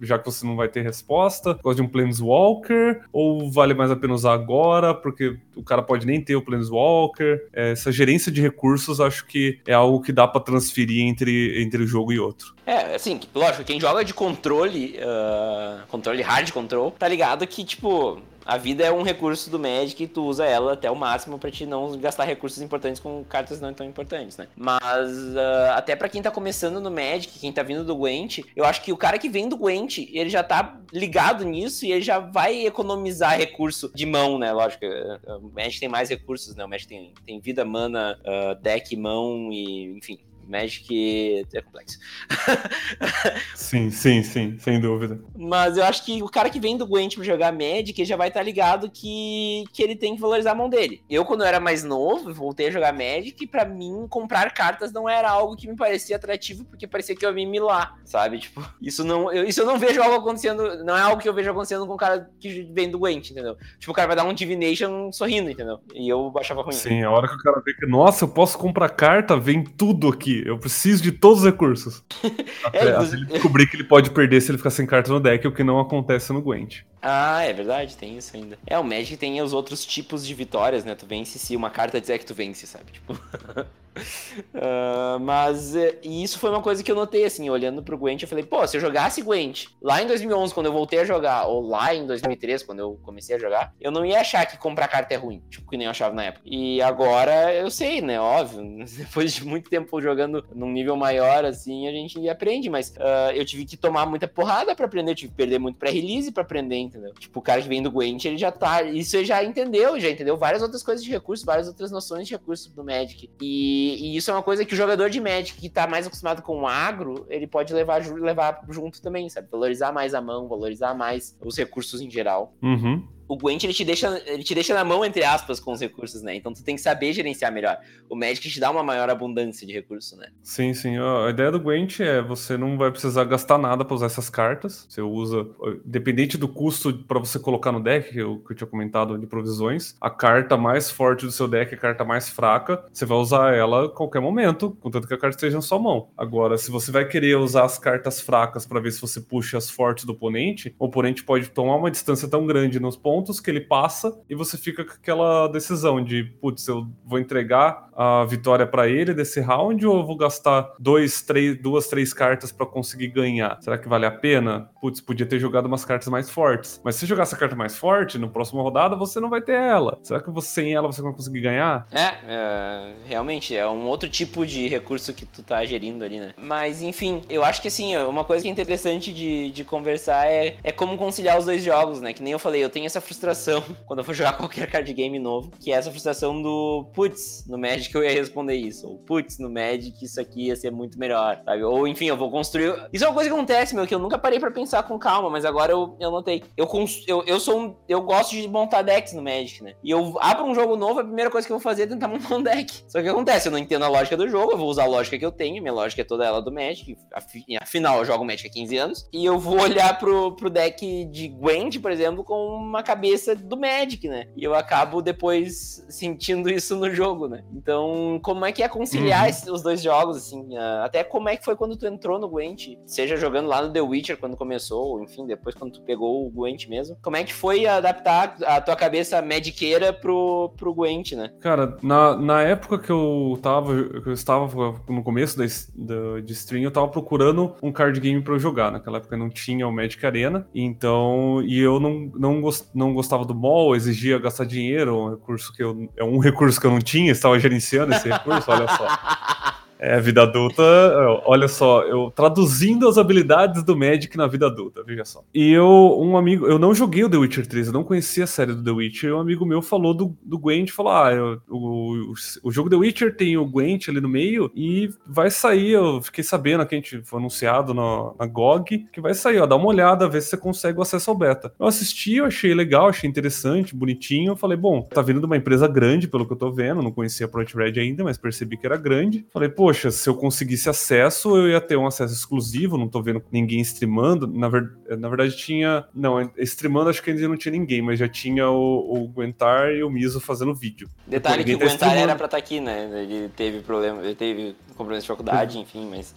já que você não vai ter resposta? Gosta de um Planeswalker? Ou vale mais a pena usar agora, porque o cara pode nem ter o Planeswalker? É, essa gerência de recursos acho que é algo que dá para transferir entre, entre um jogo e outro. É, assim, lógico, quem joga de controle, uh, controle hard control, tá ligado que, tipo, a vida é um recurso do Magic e tu usa ela até o máximo para te não gastar recursos importantes com cartas não tão importantes, né? Mas uh, até para quem tá começando no Magic, quem tá vindo do Gwent, eu acho que o cara que vem do Gwent, ele já tá ligado nisso e ele já vai economizar recurso de mão, né? Lógico, uh, o Magic tem mais recursos, né? O Magic tem, tem vida, mana, uh, deck, mão e, enfim, Magic é complexo. sim, sim, sim, sem dúvida. Mas eu acho que o cara que vem do Gwent pra jogar Magic já vai estar tá ligado que, que ele tem que valorizar a mão dele. Eu, quando eu era mais novo, voltei a jogar Magic, para mim, comprar cartas não era algo que me parecia atrativo, porque parecia que eu ia me milar, sabe? Tipo, isso não, eu, isso eu não vejo algo acontecendo, não é algo que eu vejo acontecendo com um cara que vem do Gwent, entendeu? Tipo, o cara vai dar um Divination sorrindo, entendeu? E eu achava ruim. Sim, a hora que o cara vê que, nossa, eu posso comprar carta, vem tudo aqui. Eu preciso de todos os recursos. Até, é, até ele descobrir que ele pode perder se ele ficar sem carta no deck, o que não acontece no Gwent. Ah, é verdade, tem isso ainda. É, o Magic tem os outros tipos de vitórias, né? Tu vence se uma carta dizer que tu vence, sabe? Tipo. uh, mas eh, e isso foi uma coisa que eu notei, assim, olhando pro Gwent, eu falei, pô, se eu jogasse Gwent lá em 2011, quando eu voltei a jogar, ou lá em 2003, quando eu comecei a jogar, eu não ia achar que comprar carta é ruim, tipo, que nem eu achava na época. E agora eu sei, né? Óbvio, depois de muito tempo jogando num nível maior, assim, a gente aprende, mas uh, eu tive que tomar muita porrada para aprender, eu tive que perder muito pré-release para aprender, entendeu? Tipo, o cara que vem do Gwent, ele já tá. Isso ele já entendeu, já entendeu várias outras coisas de recursos, várias outras noções de recursos do Magic. E e, isso é uma coisa que o jogador de Magic que tá mais acostumado com o agro, ele pode levar, levar junto também, sabe? Valorizar mais a mão, valorizar mais os recursos em geral. Uhum o Gwent ele te, deixa, ele te deixa na mão, entre aspas, com os recursos, né? Então tu tem que saber gerenciar melhor. O Magic te dá uma maior abundância de recursos, né? Sim, sim. A ideia do Gwent é você não vai precisar gastar nada para usar essas cartas. Você usa, dependente do custo para você colocar no deck, que eu, que eu tinha comentado de provisões, a carta mais forte do seu deck, a carta mais fraca, você vai usar ela a qualquer momento, contanto que a carta esteja na sua mão. Agora, se você vai querer usar as cartas fracas para ver se você puxa as fortes do oponente, o oponente pode tomar uma distância tão grande nos pontos pontos que ele passa e você fica com aquela decisão de, putz, eu vou entregar a vitória para ele desse round ou eu vou gastar dois, três, duas, três cartas para conseguir ganhar? Será que vale a pena? Putz, podia ter jogado umas cartas mais fortes. Mas se jogar essa carta mais forte, no próximo rodada você não vai ter ela. Será que você, sem ela você vai conseguir ganhar? É, é, realmente, é um outro tipo de recurso que tu tá gerindo ali, né? Mas, enfim, eu acho que assim, uma coisa que é interessante de, de conversar é, é como conciliar os dois jogos, né? Que nem eu falei, eu tenho essa frustração quando eu for jogar qualquer card game novo, que é essa frustração do putz, no Magic eu ia responder isso, ou putz, no Magic isso aqui ia ser muito melhor, sabe? Ou enfim, eu vou construir. Isso é uma coisa que acontece, meu, que eu nunca parei para pensar com calma, mas agora eu, eu notei. Eu, cons... eu, eu sou um. Eu gosto de montar decks no Magic, né? E eu abro um jogo novo, a primeira coisa que eu vou fazer é tentar montar um deck. Só que acontece? Eu não entendo a lógica do jogo, eu vou usar a lógica que eu tenho, minha lógica é toda ela do Magic. Afinal, eu jogo Magic há 15 anos. E eu vou olhar pro, pro deck de Gwent, por exemplo, com uma cabeça do Magic, né? E eu acabo depois sentindo isso no jogo, né? Então, como é que é conciliar uhum. os dois jogos, assim? Uh, até como é que foi quando tu entrou no Gwent? Seja jogando lá no The Witcher quando começou, ou enfim, depois quando tu pegou o Gwent mesmo. Como é que foi adaptar a tua cabeça mediqueira pro, pro Gwent, né? Cara, na, na época que eu tava, que eu estava no começo da, da, de stream, eu tava procurando um card game pra eu jogar. Naquela época não tinha o Magic Arena, então, e eu não, não, gost, não gostava do mall, exigia gastar dinheiro, um recurso que eu, é um recurso que eu não tinha, estava gerenciando esse recurso, olha só. É, vida adulta, olha só, eu traduzindo as habilidades do Magic na vida adulta, veja só. E eu, um amigo, eu não joguei o The Witcher 3, eu não conhecia a série do The Witcher, e um amigo meu falou do, do Gwent, falou, ah, eu, o, o jogo The Witcher tem o Gwent ali no meio, e vai sair, eu fiquei sabendo que a gente foi anunciado na, na GOG, que vai sair, ó, dá uma olhada, ver se você consegue o acesso ao beta. Eu assisti, eu achei legal, achei interessante, bonitinho, eu falei, bom, tá vindo de uma empresa grande, pelo que eu tô vendo, não conhecia a Project Red ainda, mas percebi que era grande. Falei, poxa, se eu conseguisse acesso, eu ia ter um acesso exclusivo, não tô vendo ninguém streamando. Na, ver... na verdade, tinha. Não, streamando acho que ainda não tinha ninguém, mas já tinha o, o Guentar e o Miso fazendo vídeo. Detalhe que o tá Guentar era pra estar tá aqui, né? Ele teve problema, ele teve compromisso de faculdade, enfim, mas.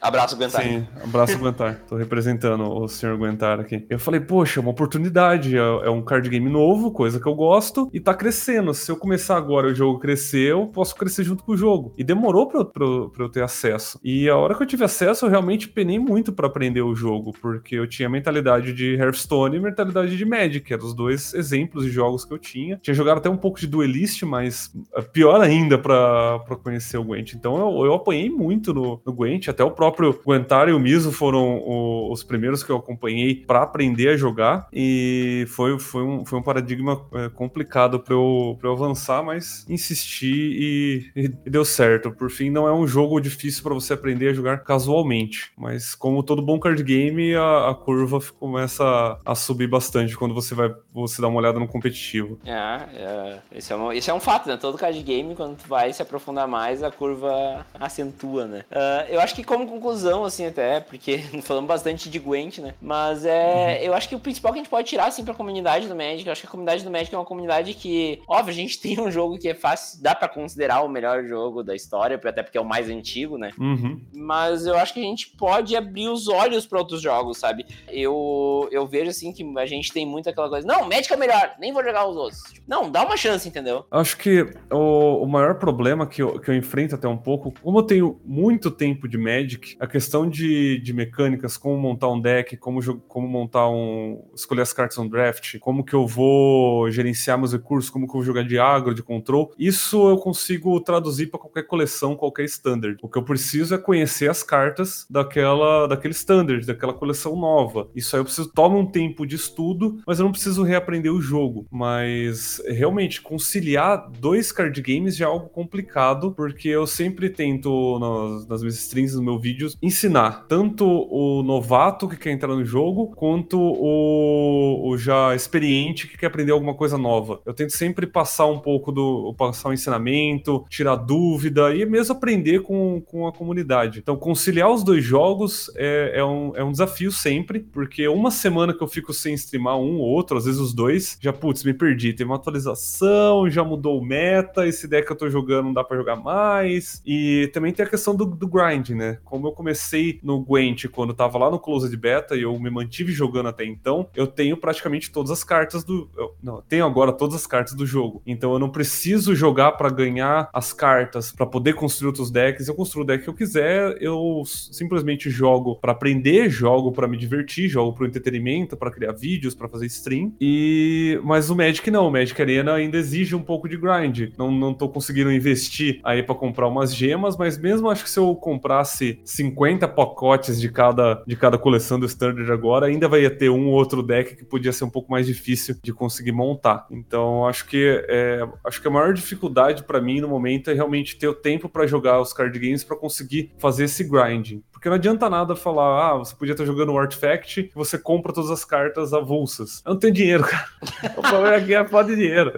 Abraço, Guentar. Sim, abraço, Guentar. Tô representando o senhor Guentar aqui. Eu falei, poxa, é uma oportunidade. É, é um card game novo, coisa que eu gosto, e tá crescendo. Se eu começar agora o jogo crescer, eu posso crescer junto com o jogo. E demorou pra, pra, pra eu ter acesso. E a hora que eu tive acesso, eu realmente penei muito para aprender o jogo, porque eu tinha mentalidade de Hearthstone e mentalidade de Magic, eram os dois exemplos de jogos que eu tinha. Tinha jogado até um pouco de Duelist, mas é pior ainda para conhecer o Gwent. Então eu, eu apanhei muito no, no Gwent até o próprio Guentar e o Miso foram o, os primeiros que eu acompanhei para aprender a jogar. E foi, foi, um, foi um paradigma é, complicado para eu, eu avançar, mas insisti e, e, deu certo. Por fim, não é um jogo difícil para você aprender a jogar casualmente. Mas como todo bom card game, a, a curva começa a, subir bastante quando você vai você dá uma olhada no competitivo. É, é esse, é um, esse é um fato, né? Todo card game, quando tu vai se aprofundar mais, a curva acentua, né? Uh, eu acho que como conclusão, assim, até, porque falamos bastante de Gwent, né? Mas é. Uhum. Eu acho que o principal que a gente pode tirar, assim, pra comunidade do Magic, eu acho que a comunidade do Magic é uma comunidade que, óbvio, a gente tem um jogo que é fácil, dá pra considerar o melhor jogo da história, até porque é o mais antigo, né? Uhum. Mas eu acho que a gente pode abrir os olhos pra outros jogos, sabe? Eu, eu vejo, assim, que a gente tem muito aquela coisa, não, Magic é melhor, nem vou jogar os outros. Tipo, não, dá uma chance, entendeu? Acho que o, o maior problema que eu, que eu enfrento até um pouco, como eu tenho muito tempo de Magic, a questão de, de mecânicas, como montar um deck, como, como montar um. escolher as cartas no draft, como que eu vou gerenciar meus recursos, como que eu vou jogar de agro, de control, isso eu consigo traduzir para qualquer coleção, qualquer standard. O que eu preciso é conhecer as cartas daquela, daquele standard, daquela coleção nova. Isso aí eu preciso tomar um tempo de estudo, mas eu não preciso reaprender o jogo. Mas realmente conciliar dois card games já é algo complicado, porque eu sempre tento nas, nas minhas strings, no meu vídeos, ensinar tanto o novato que quer entrar no jogo, quanto o, o já experiente que quer aprender alguma coisa nova. Eu tento sempre passar um pouco do. passar o um ensinamento, tirar dúvida e mesmo aprender com, com a comunidade. Então, conciliar os dois jogos é, é, um, é um desafio sempre, porque uma semana que eu fico sem streamar um ou outro, às vezes os dois, já, putz, me perdi. Tem uma atualização, já mudou o meta, esse deck que eu tô jogando não dá para jogar mais. E também tem a questão do, do grind, né? Como eu comecei no Gwent quando tava lá no Closed Beta e eu me mantive jogando até então, eu tenho praticamente todas as cartas do. Eu, não, tenho agora todas as cartas do jogo. Então eu não preciso jogar para ganhar as cartas, para poder construir outros decks. Eu construo o deck que eu quiser, eu simplesmente jogo para aprender, jogo para me divertir, jogo pro entretenimento, para criar vídeos, para fazer stream. E. Mas o Magic não, o Magic Arena ainda exige um pouco de grind. Não, não tô conseguindo investir aí para comprar umas gemas, mas mesmo acho que se eu comprasse 50 pacotes de cada, de cada coleção do Standard agora, ainda vai ter um ou outro deck que podia ser um pouco mais difícil de conseguir montar. Então, acho que é, acho que a maior dificuldade para mim no momento é realmente ter o tempo para jogar os card games para conseguir fazer esse grinding. Porque não adianta nada falar, ah, você podia estar jogando o Artifact e você compra todas as cartas avulsas. Eu não tenho dinheiro, cara. O problema aqui é a falta de dinheiro.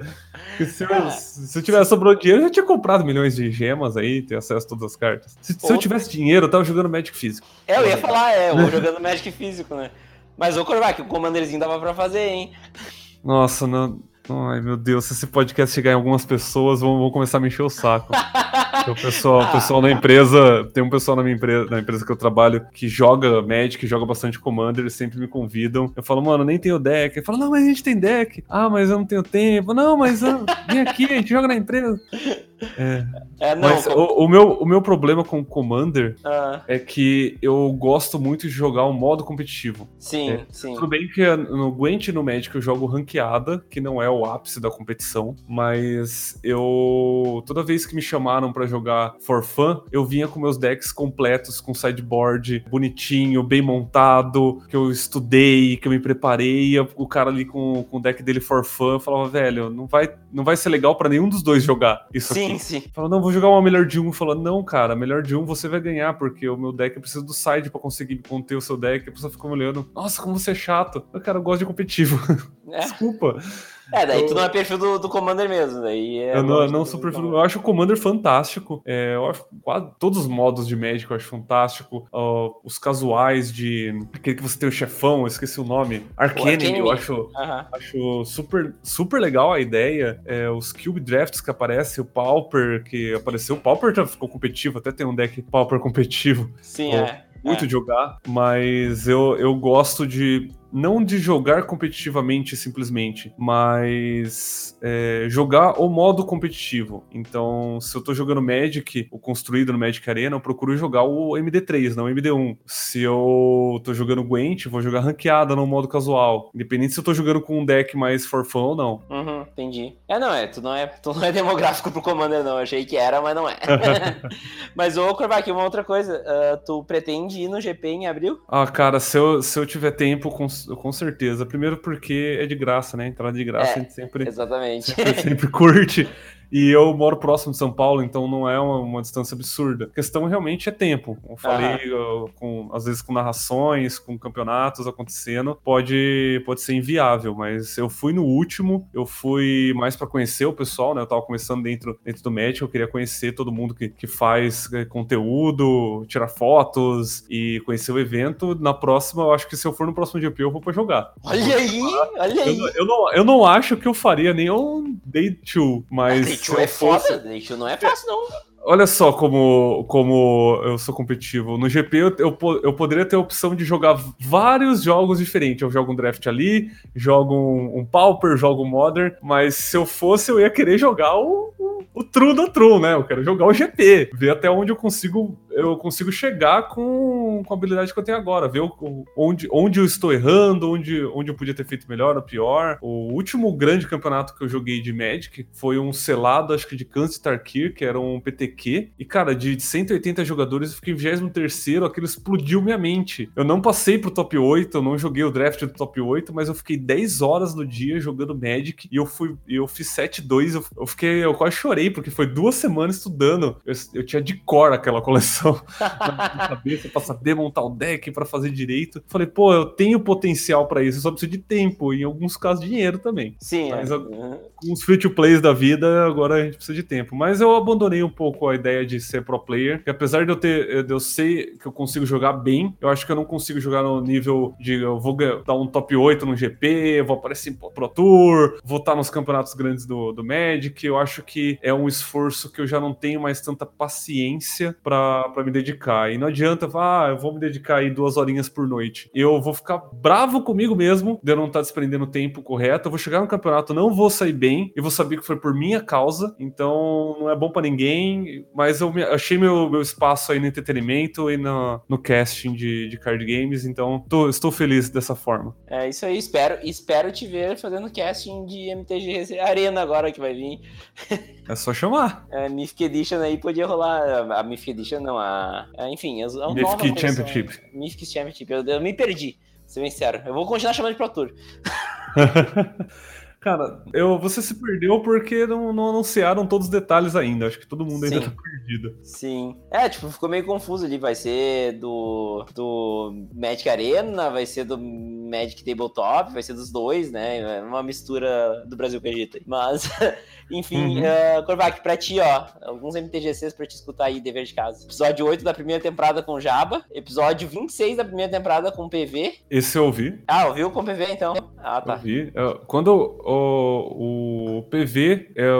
Se eu, se eu tivesse sobrou dinheiro, eu já tinha comprado milhões de gemas aí, ter acesso a todas as cartas. Se, se eu tivesse dinheiro, eu tava jogando Magic físico. É, eu ia falar, é, eu jogando Magic físico, né? Mas o Corvac, o Commanderzinho dava pra fazer, hein? Nossa, não. Ai, meu Deus, se esse podcast chegar em algumas pessoas, vão, vão começar a me encher o saco. o pessoal, o pessoal na empresa, tem um pessoal na minha empresa, na empresa que eu trabalho, que joga Magic, joga bastante Commander, eles sempre me convidam. Eu falo, mano, nem tenho deck. Ele fala, não, mas a gente tem deck. Ah, mas eu não tenho tempo. Não, mas ah, vem aqui, a gente joga na empresa. É. é não, Mas como... o, o, meu, o meu problema com Commander ah. é que eu gosto muito de jogar o um modo competitivo. Sim, é, sim. Tudo bem que no Gwent e no Magic eu jogo ranqueada, que não é o ápice da competição, mas eu. Toda vez que me chamaram para jogar for fun, eu vinha com meus decks completos, com sideboard bonitinho, bem montado, que eu estudei, que eu me preparei. O cara ali com, com o deck dele for fun falava, velho, não vai, não vai ser legal para nenhum dos dois jogar isso sim, aqui. Sim, sim. Falou, não, vou jogar uma melhor de um. Falou, não, cara, melhor de um você vai ganhar, porque o meu deck precisa do side para conseguir conter o seu deck. A pessoa ficou olhando, nossa, como você é chato. Eu, cara, eu gosto de competitivo. É. Desculpa. É, daí eu... tu não é perfil do, do Commander mesmo. Daí é eu não, não sou perfil. Eu acho o Commander fantástico. É, eu acho quase todos os modos de Magic eu acho fantástico. Uh, os casuais de. Aquele que você tem o chefão, eu esqueci o nome. Arcane, eu acho, acho super, super legal a ideia. É, os Cube Drafts que aparecem, o Pauper que apareceu. O Pauper já ficou competitivo, até tem um deck Pauper competitivo. Sim, é muito é. jogar, mas eu, eu gosto de não de jogar competitivamente simplesmente, mas é, jogar o modo competitivo. Então, se eu tô jogando Magic, o construído no Magic Arena, eu procuro jogar o MD3, não o MD1. Se eu tô jogando Gwent, vou jogar ranqueada no modo casual. Independente se eu tô jogando com um deck mais for fun ou não. Uhum, entendi. É, não, é, tu não é, tu não é demográfico pro Commander, não. Eu achei que era, mas não é. mas, ô, Korvac, uma outra coisa. Uh, tu pretende ir no GP em abril? Ah, cara, se eu, se eu tiver tempo, com com certeza. Primeiro porque é de graça, né? Entrada de graça, é, a gente sempre, exatamente. sempre, sempre curte. E eu moro próximo de São Paulo, então não é uma, uma distância absurda. A questão realmente é tempo. Eu falei, eu, com, às vezes com narrações, com campeonatos acontecendo, pode, pode ser inviável, mas eu fui no último, eu fui mais para conhecer o pessoal, né? Eu tava começando dentro, dentro do Match, eu queria conhecer todo mundo que, que faz é, conteúdo, tirar fotos e conhecer o evento. Na próxima, eu acho que se eu for no próximo GP, eu vou pra jogar. Olha aí, olha aí. Eu, eu, não, eu não acho que eu faria nenhum Day 2, mas Day é fosse... foda, Day não é fácil, não. Olha só como, como eu sou competitivo. No GP eu, eu, eu, poderia ter a opção de jogar vários jogos diferentes. Eu jogo um draft ali, jogo um, um Pauper, jogo um Modern, mas se eu fosse, eu ia querer jogar o, o, o True da True, né? Eu quero jogar o GP, ver até onde eu consigo eu consigo chegar com, com a habilidade que eu tenho agora, ver o, onde, onde eu estou errando, onde, onde eu podia ter feito melhor ou pior. O último grande campeonato que eu joguei de Magic foi um selado, acho que de Kansas Tarkir, que era um PTQ. E, cara, de 180 jogadores, eu fiquei em 23 aquilo explodiu minha mente. Eu não passei pro top 8, eu não joguei o draft do top 8, mas eu fiquei 10 horas no dia jogando Magic e eu fui, eu fiz 7-2. Eu, eu, fiquei, eu quase chorei, porque foi duas semanas estudando. Eu, eu tinha de cor aquela coleção na cabeça pra saber montar o deck, para fazer direito. Falei, pô, eu tenho potencial para isso, eu só preciso de tempo e em alguns casos dinheiro também. Sim. Mas é. com os free to plays da vida, agora a gente precisa de tempo. Mas eu abandonei um pouco a ideia de ser pro player, que apesar de eu ter, de eu sei que eu consigo jogar bem, eu acho que eu não consigo jogar no nível de eu vou dar um top 8 no GP, vou aparecer em Pro Tour, vou estar nos campeonatos grandes do, do Magic. Eu acho que é um esforço que eu já não tenho mais tanta paciência para para me dedicar. E não adianta, ah, eu vou me dedicar aí duas horinhas por noite. Eu vou ficar bravo comigo mesmo de eu não estar tá desprendendo o tempo correto. Eu vou chegar no campeonato, não vou sair bem. Eu vou saber que foi por minha causa. Então não é bom para ninguém. Mas eu me, achei meu, meu espaço aí no entretenimento e no, no casting de, de card games. Então tô, estou feliz dessa forma. É isso aí. Espero, espero te ver fazendo casting de MTG Arena agora que vai vir. É só chamar. É, Mythic Edition aí podia rolar. A Mythic Edition não, a. enfim, as, a Mythic Championship. Mythic Championship. Eu, eu me perdi, ser bem sincero. Eu vou continuar chamando de Pro Tour. Cara, eu, você se perdeu porque não, não, anunciaram todos os detalhes ainda. Acho que todo mundo ainda Sim. tá perdido. Sim. É, tipo, ficou meio confuso ali. Vai ser do, do Magic Arena, vai ser do Magic Tabletop, vai ser dos dois, né? É uma mistura do Brasil com Egito. Mas. Enfim, uhum. uh, Korvac, pra ti, ó, alguns MTGCs pra te escutar aí, dever de casa. Episódio 8 da primeira temporada com Jaba, episódio 26 da primeira temporada com PV. Esse eu ouvi. Ah, ouviu com PV então? Ah, tá. Ouvi. Quando o, PV, é,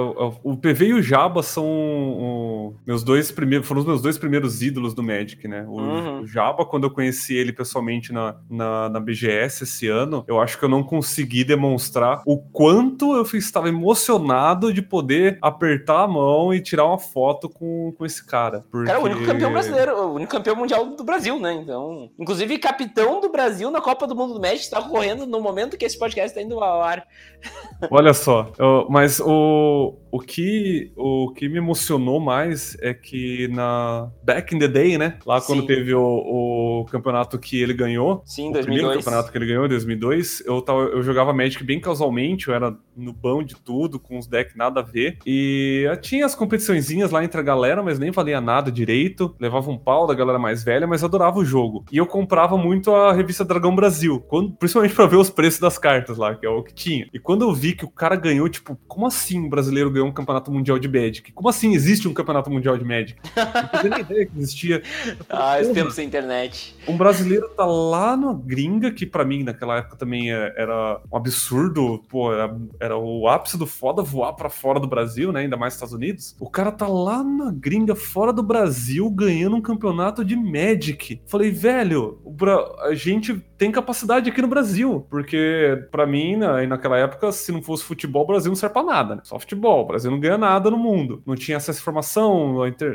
o PV e o Jaba são meus dois primeiros, foram os meus dois primeiros ídolos do Magic, né? O, uhum. o Jaba, quando eu conheci ele pessoalmente na, na, na, BGS esse ano, eu acho que eu não consegui demonstrar o quanto eu estava emocionado de poder apertar a mão e tirar uma foto com, com esse cara. Porque... Cara, o único campeão brasileiro, o único campeão mundial do Brasil, né? Então, inclusive capitão do Brasil na Copa do Mundo do Magic está correndo no momento que esse podcast está indo ao ar. Olha só, eu, mas o, o, que, o que me emocionou mais é que na back in the day, né? Lá quando Sim. teve o, o, campeonato que ele ganhou. Sim, 2002. O primeiro campeonato que ele ganhou, em 2002. Eu, tava, eu jogava Magic bem casualmente, eu era no bão de tudo, com os decks nada a ver. E tinha as competiçõezinhas lá entre a galera, mas nem valia nada direito. Levava um pau da galera mais velha, mas adorava o jogo. E eu comprava muito a revista Dragão Brasil, quando, principalmente pra ver os preços das cartas lá, que é o que tinha. E quando eu vi que o cara ganhou, tipo, como assim um brasileiro ganhou um campeonato mundial de Magic? Como assim existe um campeonato mundial de Magic? Não fazia nem ideia que existia. ah, esse tempo sem internet. Um brasileiro tá lá na gringa, que para mim naquela época também é, era um absurdo, pô, era, era o ápice do foda voar para fora do Brasil, né? Ainda mais Estados Unidos. O cara tá lá na gringa, fora do Brasil, ganhando um campeonato de Magic. Falei, velho, a gente tem capacidade aqui no Brasil, porque para mim, na, naquela época, se não fosse futebol, o Brasil não serve pra nada, né? Só futebol. O Brasil não ganha nada no mundo. Não tinha acesso à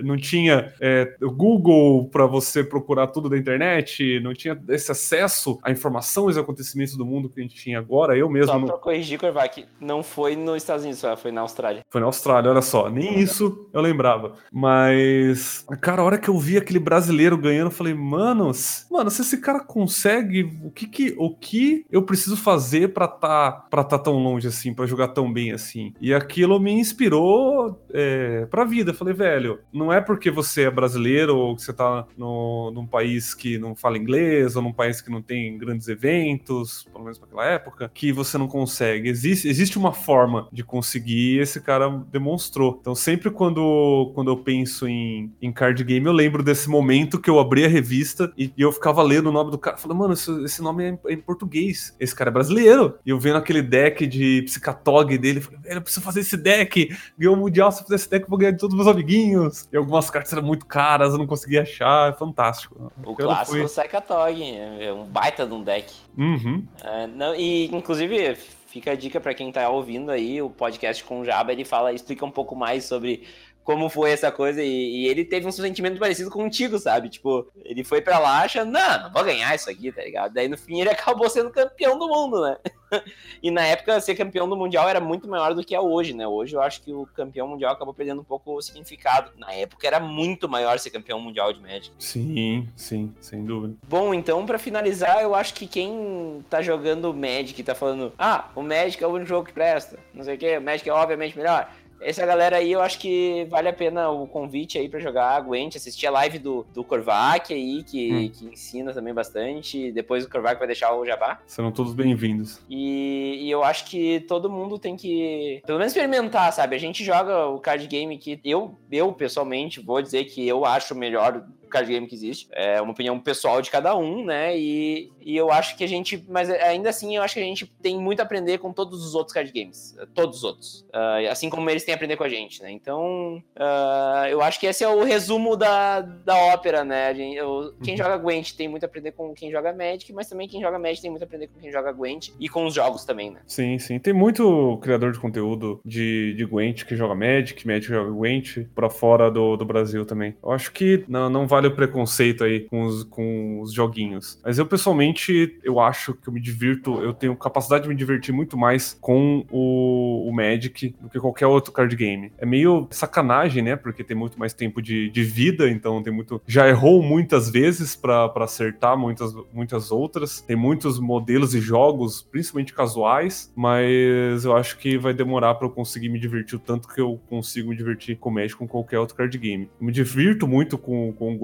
não tinha é, Google para você procurar tudo da internet, não tinha esse acesso à informação e aos acontecimentos do mundo que a gente tinha agora. Eu mesmo. Só não... pra corrigir, Korvac, não foi nos Estados Unidos, foi na Austrália. Foi na Austrália, olha só. Nem isso eu lembrava. Mas, cara, a hora que eu vi aquele brasileiro ganhando, eu falei, manos, mano, se esse cara consegue, o que que, o que eu preciso fazer para tá, pra tá tão longe assim, para jogar tão bem assim? E aquilo me inspirou é, pra vida. Eu falei, velho, não é porque você é brasileiro ou que você tá no, num país que não fala inglês ou num país que não tem grandes eventos, pelo menos naquela época, que você não consegue. Existe, existe uma forma de conseguir e esse cara demonstrou. Então, sempre quando, quando eu penso em, em card game, eu lembro desse momento que eu abri a revista e, e eu ficava lendo o nome do cara. Falei, mano, esse, esse nome é, é em, português. Esse cara é brasileiro. E eu vendo aquele deck de Psicatog dele, falei, velho, eu preciso fazer esse deck. Ganhou o Mundial, se eu fizer esse deck, eu vou ganhar de todos os meus amiguinhos. E algumas cartas eram muito caras, eu não conseguia achar. É fantástico. O clássico foi... Psycatog, é um baita de um deck. Uhum. É, não, e, inclusive, fica a dica para quem tá ouvindo aí o podcast com o Jaba, ele fala, explica um pouco mais sobre como foi essa coisa e, e, ele teve um sentimento parecido contigo, sabe? Tipo, ele foi para lá achando, não, não vou ganhar isso aqui, tá ligado? Daí no fim ele acabou sendo campeão do mundo, né? e na época ser campeão do mundial era muito maior do que é hoje, né? Hoje eu acho que o campeão mundial acabou perdendo um pouco o significado. Na época era muito maior ser campeão mundial de Magic. Sim, sim, sem dúvida. Bom, então para finalizar, eu acho que quem tá jogando Magic tá falando, ah, o Magic é o único jogo que presta, não sei o que, o Magic é obviamente melhor essa galera aí, eu acho que vale a pena o convite aí para jogar Gwent, assistir a live do, do Korvac aí, que, hum. que ensina também bastante. Depois o Korvac vai deixar o jabá. Serão todos bem-vindos. E, e, eu acho que todo mundo tem que, pelo menos, experimentar, sabe? A gente joga o card game que eu, eu pessoalmente, vou dizer que eu acho melhor card game que existe. É uma opinião pessoal de cada um, né? E, e eu acho que a gente, mas ainda assim, eu acho que a gente tem muito a aprender com todos os outros card games. Todos os outros. Uh, assim como eles têm a aprender com a gente, né? Então, uh, eu acho que esse é o resumo da, da ópera, né? Gente, eu, quem uhum. joga Gwent tem muito a aprender com quem joga Magic, mas também quem joga Magic tem muito a aprender com quem joga Gwent e com os jogos também, né? Sim, sim. Tem muito criador de conteúdo de, de Gwent que joga Magic, Magic joga Gwent, pra fora do, do Brasil também. Eu acho que não, não vale o preconceito aí com os, com os joguinhos. Mas eu, pessoalmente, eu acho que eu me divirto, eu tenho capacidade de me divertir muito mais com o, o Magic do que qualquer outro card game. É meio sacanagem, né? Porque tem muito mais tempo de, de vida, então tem muito. Já errou muitas vezes para acertar muitas, muitas outras. Tem muitos modelos e jogos, principalmente casuais, mas eu acho que vai demorar para eu conseguir me divertir o tanto que eu consigo me divertir com Magic com qualquer outro card game. Eu me divirto muito com, com o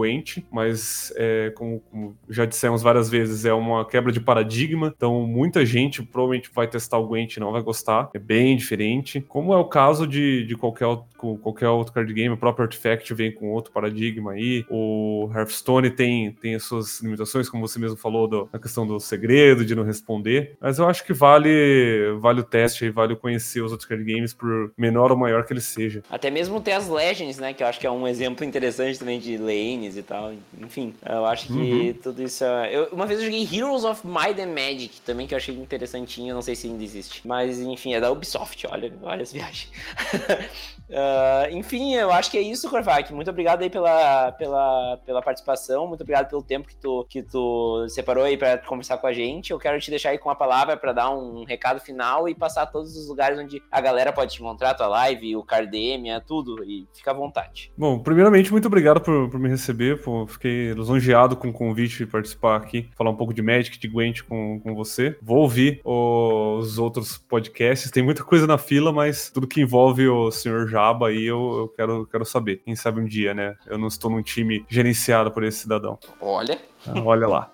Mas é, como, como, já dissemos várias vezes, é uma quebra de paradigma, então muita gente provavelmente vai testar o Gwent e não vai gostar, é bem diferente, como é o caso de, de qualquer, qualquer outro card game, o próprio Artifact vem com outro paradigma aí, o Hearthstone tem, tem as suas limitações, como você mesmo falou, do, questão do segredo, de não responder, mas eu acho que vale, vale o teste e vale conhecer os outros card games, por menor ou maior que ele seja. Até mesmo ter as Legends, né, que eu acho que é um exemplo interessante também de lanes e tal. Enfim, eu acho que uhum. tudo isso é... eu, Uma vez eu joguei Heroes of Might and Magic também, que eu achei interessantinho, não sei se ainda existe. Mas, enfim, é da Ubisoft, olha, olha as viagens. uh, enfim, eu acho que é isso, Corvac. Muito obrigado aí pela, pela, pela participação, muito obrigado pelo tempo que tu, que tu separou aí para conversar com a gente. Eu quero te deixar aí com a palavra para dar um recado final e passar todos os lugares onde a galera pode te encontrar, tua live, o Cardemia, tudo. E fica à vontade. Bom, primeiramente, muito obrigado por, por me receber. Pô, fiquei lisonjeado com o convite de participar aqui, falar um pouco de Magic, de Gwent com, com você. Vou ouvir os outros podcasts, tem muita coisa na fila, mas tudo que envolve o senhor Jaba aí eu, eu quero, quero saber. Quem sabe um dia, né? Eu não estou num time gerenciado por esse cidadão. Olha. Ah, olha lá.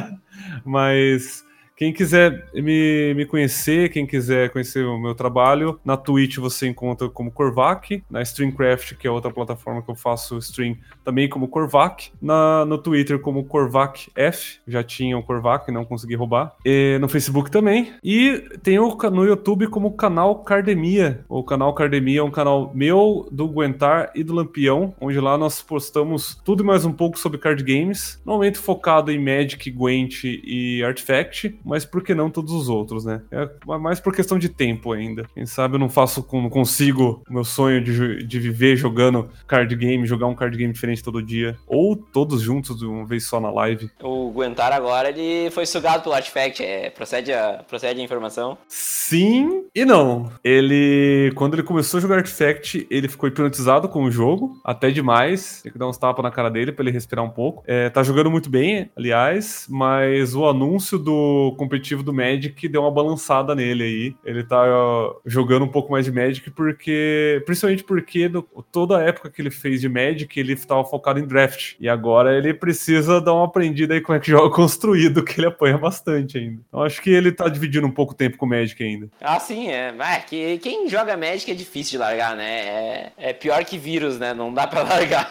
mas quem quiser me, me conhecer, quem quiser conhecer o meu trabalho, na Twitch você encontra como Corvac, na Streamcraft, que é outra plataforma que eu faço stream, também como Corvac, na, no Twitter como CorvacF, já tinha o Corvac, não consegui roubar, e no Facebook também, e tem o, no YouTube como canal Cardemia, o canal Cardemia é um canal meu, do Guentar e do Lampião, onde lá nós postamos tudo e mais um pouco sobre card games, normalmente focado em Magic, Gwent e Artifact, mas por que não todos os outros, né? É mais por questão de tempo ainda. Quem sabe eu não faço, não consigo o meu sonho de, de viver jogando card game, jogar um card game diferente todo dia, ou todos juntos de uma vez só na live. O Guentar agora, ele foi sugado pelo Artifact, é, procede, a, procede a informação? Sim e não. Ele, quando ele começou a jogar Artifact, ele ficou hipnotizado com o jogo, até demais, tem que dar uns tapas na cara dele pra ele respirar um pouco. É, tá jogando muito bem, aliás, mas o anúncio do competitivo do Magic deu uma balançada nele aí. Ele tá uh, jogando um pouco mais de Magic porque. Principalmente porque do, toda a época que ele fez de Magic, ele estava focado em draft. E agora ele precisa dar uma aprendida aí como é que joga construído, que ele apanha bastante ainda. Então acho que ele tá dividindo um pouco tempo com o Magic ainda. Ah, sim, é. é que quem joga Magic é difícil de largar, né? É, é pior que vírus, né? Não dá para largar.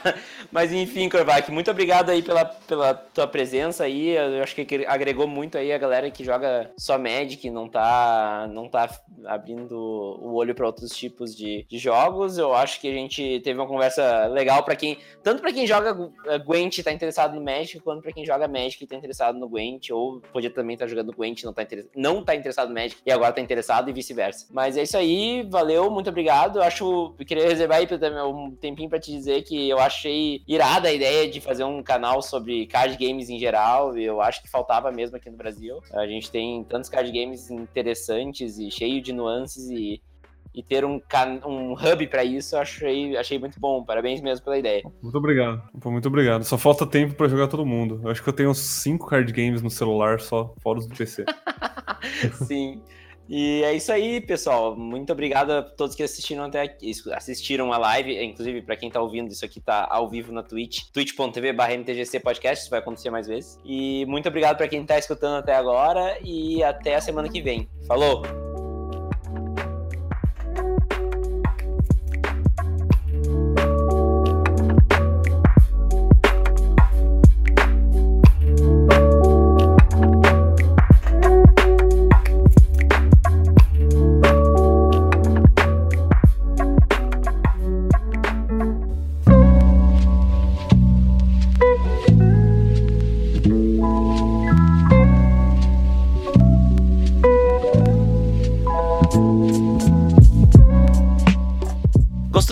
Mas enfim, Korvac, muito obrigado aí pela, pela tua presença aí. Eu acho que agregou muito aí a galera que que joga só Magic, não tá, não tá abrindo o olho para outros tipos de, de, jogos. Eu acho que a gente teve uma conversa legal para quem, tanto para quem joga Gwent e tá interessado no Magic, quanto para quem joga Magic e tá interessado no Gwent, ou podia também estar tá jogando Gwent e não tá, não tá interessado no Magic e agora tá interessado e vice-versa. Mas é isso aí, valeu, muito obrigado. Eu acho, eu queria reservar aí um tempinho para te dizer que eu achei irada a ideia de fazer um canal sobre card games em geral, eu acho que faltava mesmo aqui no Brasil. A gente tem tantos card games interessantes e cheio de nuances e, e ter um, um hub para isso eu achei, achei muito bom. Parabéns mesmo pela ideia. Muito obrigado. Muito obrigado. Só falta tempo para jogar todo mundo. Eu acho que eu tenho uns 5 card games no celular só, fora os do PC. Sim. E é isso aí, pessoal. Muito obrigado a todos que assistiram até aqui, assistiram a live. Inclusive, para quem tá ouvindo, isso aqui tá ao vivo na Twitch, twitch.tv MTGC Podcast, isso vai acontecer mais vezes. E muito obrigado para quem tá escutando até agora e até a semana que vem. Falou!